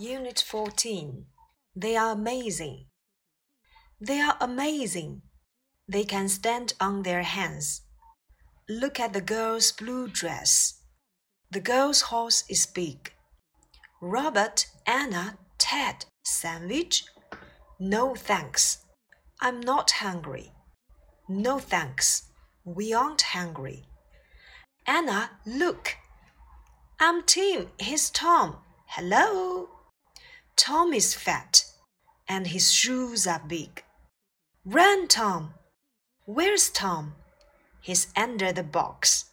Unit 14. They are amazing. They are amazing. They can stand on their hands. Look at the girl's blue dress. The girl's horse is big. Robert, Anna, Ted, sandwich? No thanks. I'm not hungry. No thanks. We aren't hungry. Anna, look. I'm Tim. He's Tom. Hello. Tom is fat, and his shoes are big. Run, Tom. Where's Tom? He's under the box.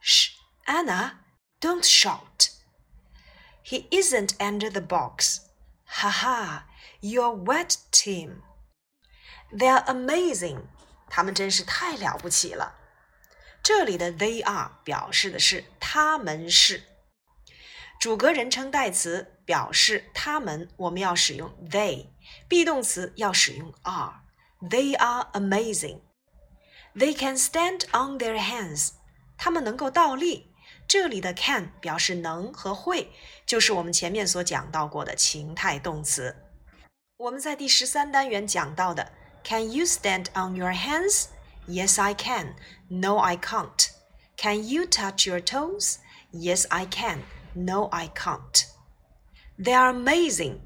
Shh, Anna, don't shout. He isn't under the box. Ha ha, you're wet, Tim. They're amazing. 他们真是太了不起了。这里的 they are 表示的是他们是 主格人称代词，表示他们，我们要使用 they；be 动词要使用 are。They are amazing. They can stand on their hands. 他们能够倒立。这里的 can 表示能和会，就是我们前面所讲到过的情态动词。我们在第十三单元讲到的 Can you stand on your hands? Yes, I can. No, I can't. Can you touch your toes? Yes, I can. No, I can't. They are amazing.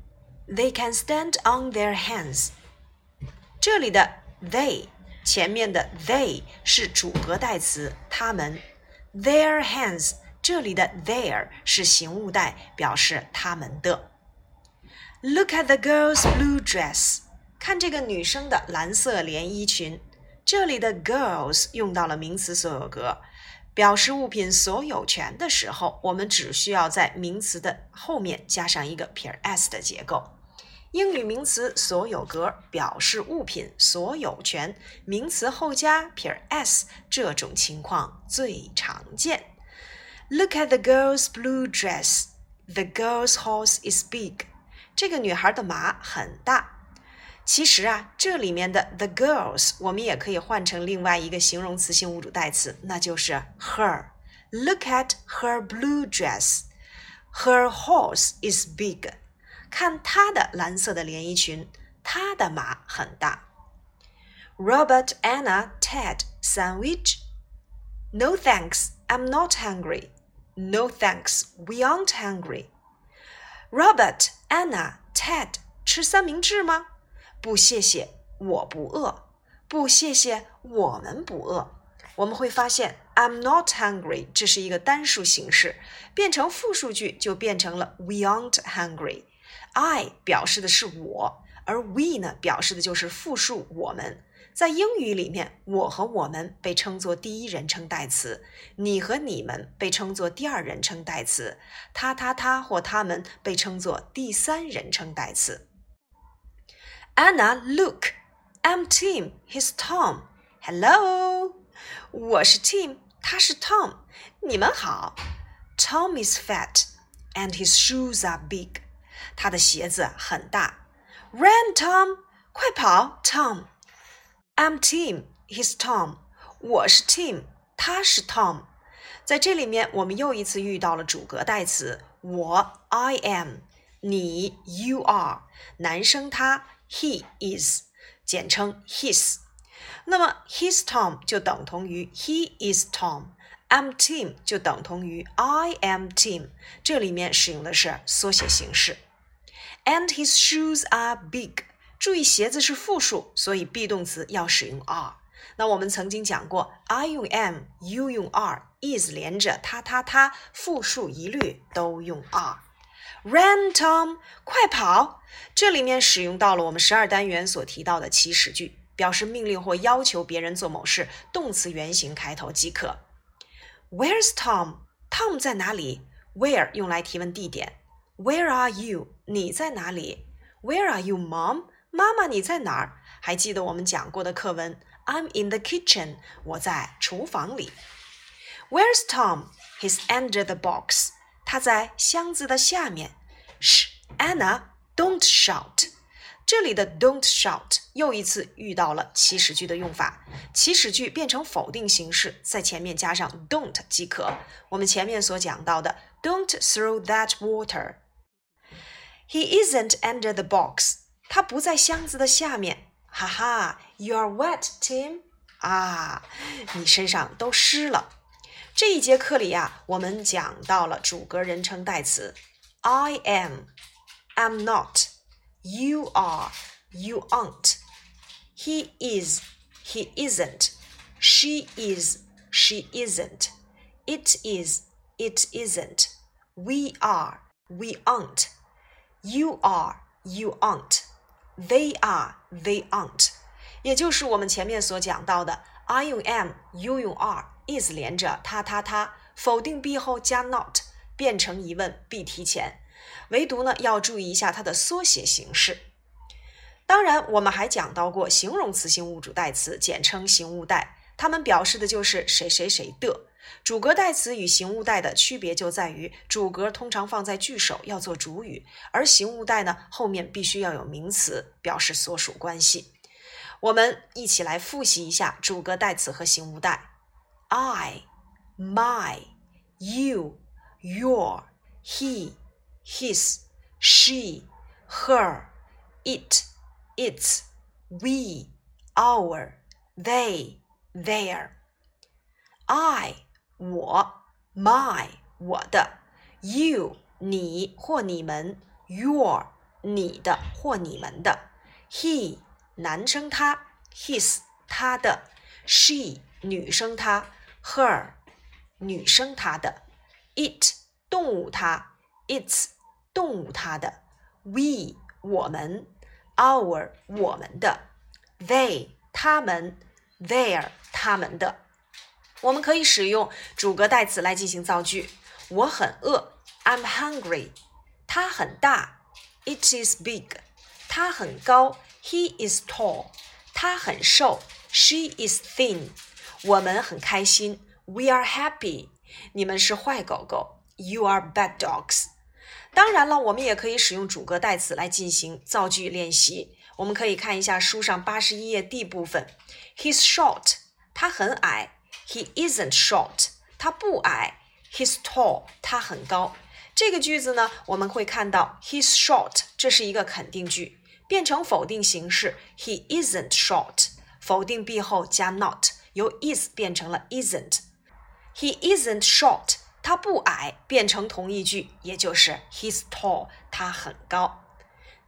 They can stand on their hands. 这里的 they 前面的 they 是主格代词，他们。Their hands 这里的 their 是形物代，表示他们的。Look at the girl's blue dress. 看这个女生的蓝色连衣裙。这里的 girls 用到了名词所有格。 表示物品所有权的时候，我们只需要在名词的后面加上一个撇 s 的结构。英语名词所有格表示物品所有权，名词后加撇 s，这种情况最常见。Look at the girl's blue dress. The girl's horse is big. 这个女孩的马很大。其实啊，这里面的 the girls 我们也可以换成另外一个形容词性物主代词，那就是 her。Look at her blue dress. Her horse is big. 看她的蓝色的连衣裙，她的马很大。Robert, Anna, Ted, sandwich? No thanks, I'm not hungry. No thanks, we aren't hungry. Robert, Anna, Ted 吃三明治吗？ 不，谢谢，我不饿。不，谢谢，我们不饿。我们会发现，I'm not hungry，这是一个单数形式，变成复数句就变成了 We aren't hungry。I 表示的是我，而 we 呢，表示的就是复数我们。在英语里面，我和我们被称作第一人称代词，你和你们被称作第二人称代词，他、他、他或他们被称作第三人称代词。Anna, look, I'm Tim. He's Tom. Hello，我是 Tim，他是 Tom。你们好。Tom is fat, and his shoes are big. 他的鞋子很大。Run, Tom，快跑，Tom。I'm Tim. He's Tom. 我是 Tim，他是 Tom。在这里面，我们又一次遇到了主格代词，我 I am，你 you are，男生他。 He is，简称 his。那么 his Tom 就等同于 he is Tom。I'm Tim 就等同于 I am Tim。这里面使用的是缩写形式。And his shoes are big。注意鞋子是复数，所以 be 动词要使用 are。那我们曾经讲过，I 用 am，you 用 are，is 连着他他他，复数一律都用 are。Run, Tom！快跑！这里面使用到了我们十二单元所提到的祈使句，表示命令或要求别人做某事，动词原形开头即可。Where's Tom？Tom 在哪里？Where 用来提问地点。Where are you？你在哪里？Where are you, Mom？妈妈你在哪儿？还记得我们讲过的课文？I'm in the kitchen。我在厨房里。Where's Tom？He's under the box。他在箱子的下面。sh anna don't shout。这里的 don't shout 又一次遇到了祈使句的用法。祈使句变成否定形式，在前面加上 don't 即可。我们前面所讲到的 don't throw that water。He isn't under the box. 他不在箱子的下面。哈哈，You're wet, Tim. 啊，你身上都湿了。这一节课里呀，我们讲到了主格人称代词。I am, am not. You are, you aren't. He is, he isn't. She is, she isn't. It is, it isn't. We are, we aren't. You are, you aren't. They are, they aren't. 也就是我们前面所讲到的 ，I 用 am，you 用 are，is 连着他他他，否定 be 后加 not，变成疑问 be 提前。唯独呢，要注意一下它的缩写形式。当然，我们还讲到过形容词性物主代词，简称形物代，它们表示的就是谁谁谁的。主格代词与形物代的区别就在于，主格通常放在句首，要做主语；而形物代呢，后面必须要有名词，表示所属关系。我们一起来复习一下主格代词和形物代：I、my、you、your、he、his、she、her、it、its、we、our、they、their。I 我，my 我的，you 你或你们，your 你的或你们的，he。男生他，his 他的，she 女生她，her 女生她的，it 动物它，its 动物它的，we 我们，our 我们的，they 他们，their 他们的。我们可以使用主格代词来进行造句。我很饿，I'm hungry。它很大，It is big。它很高。He is tall，他很瘦。She is thin，我们很开心。We are happy，你们是坏狗狗。You are bad dogs。当然了，我们也可以使用主格代词来进行造句练习。我们可以看一下书上八十一页 D 部分。He's short，他很矮。He isn't short，他不矮。He's tall，他很高。这个句子呢，我们会看到 He's short，这是一个肯定句。变成否定形式，He isn't short。否定 be 后加 not，由 is 变成了 isn't。He isn't short，他不矮，变成同义句，也就是 He's tall，他很高。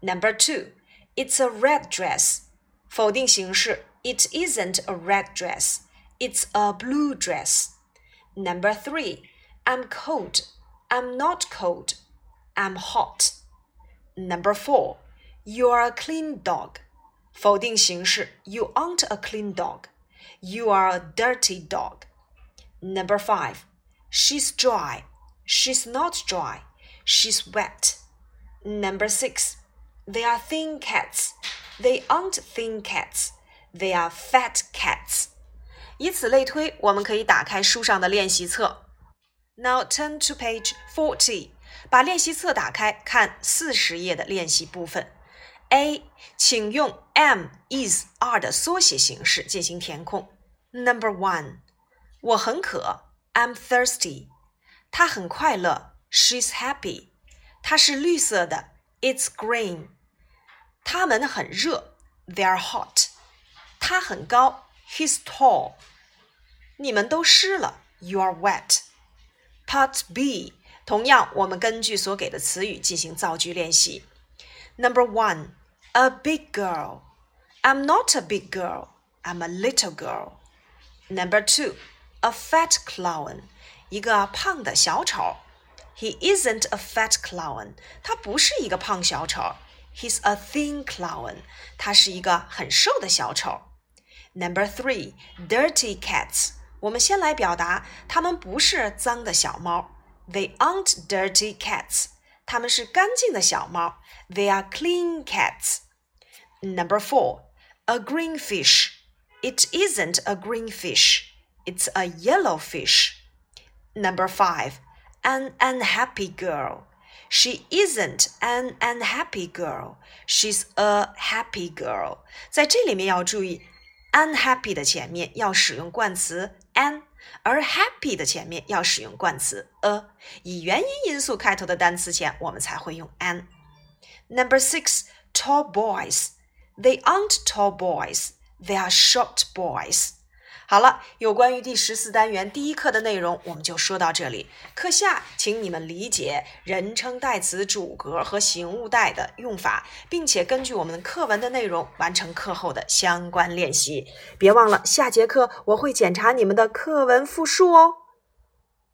Number two，It's a red dress。否定形式，It isn't a red dress。It's a blue dress. Number three, I'm cold. I'm not cold. I'm hot. Number four, you're a clean dog. 否定形式 You aren't a clean dog. You are a dirty dog. Number five, she's dry. She's not dry. She's wet. Number six, they are thin cats. They aren't thin cats. They are fat cats. 以此类推，我们可以打开书上的练习册。Now turn to page forty，把练习册打开，看四十页的练习部分。 A，请用 am、is、are 的缩写形式进行填空。Number one，我很渴，I'm thirsty。他很快乐，She's happy。它是绿色的，It's green。他们很热，They're hot。他很高，He's tall。你们都湿了，You're wet。Part B，同样我们根据所给的词语进行造句练习。 Number one。a big girl. I'm not a big girl. I'm a little girl. Number two, a fat clown. 一个胖的小丑。He isn't a fat clown. 他不是一个胖小丑。He's a thin clown. 他是一个很瘦的小丑。Number three, dirty cats. 我们先来表达，它们不是脏的小猫。They aren't dirty cats. 它们是干净的小猫。They are clean cats. Number four, a green fish. It isn't a green fish. It's a yellow fish. Number five, an unhappy girl. She isn't an unhappy girl. She's a happy girl. 在这里面要注意，unhappy 的前面要使用冠词 an， 而 happy 的前面要使用冠词 a。以元音因素开头的单词前，我们才会用 an。Number six, tall boys. They aren't tall boys. They are short boys. 好了，有关于第十四单元第一课的内容，我们就说到这里。课下，请你们理解人称代词主格和形物代的用法，并且根据我们课文的内容完成课后的相关练习。别忘了，下节课我会检查你们的课文复述哦。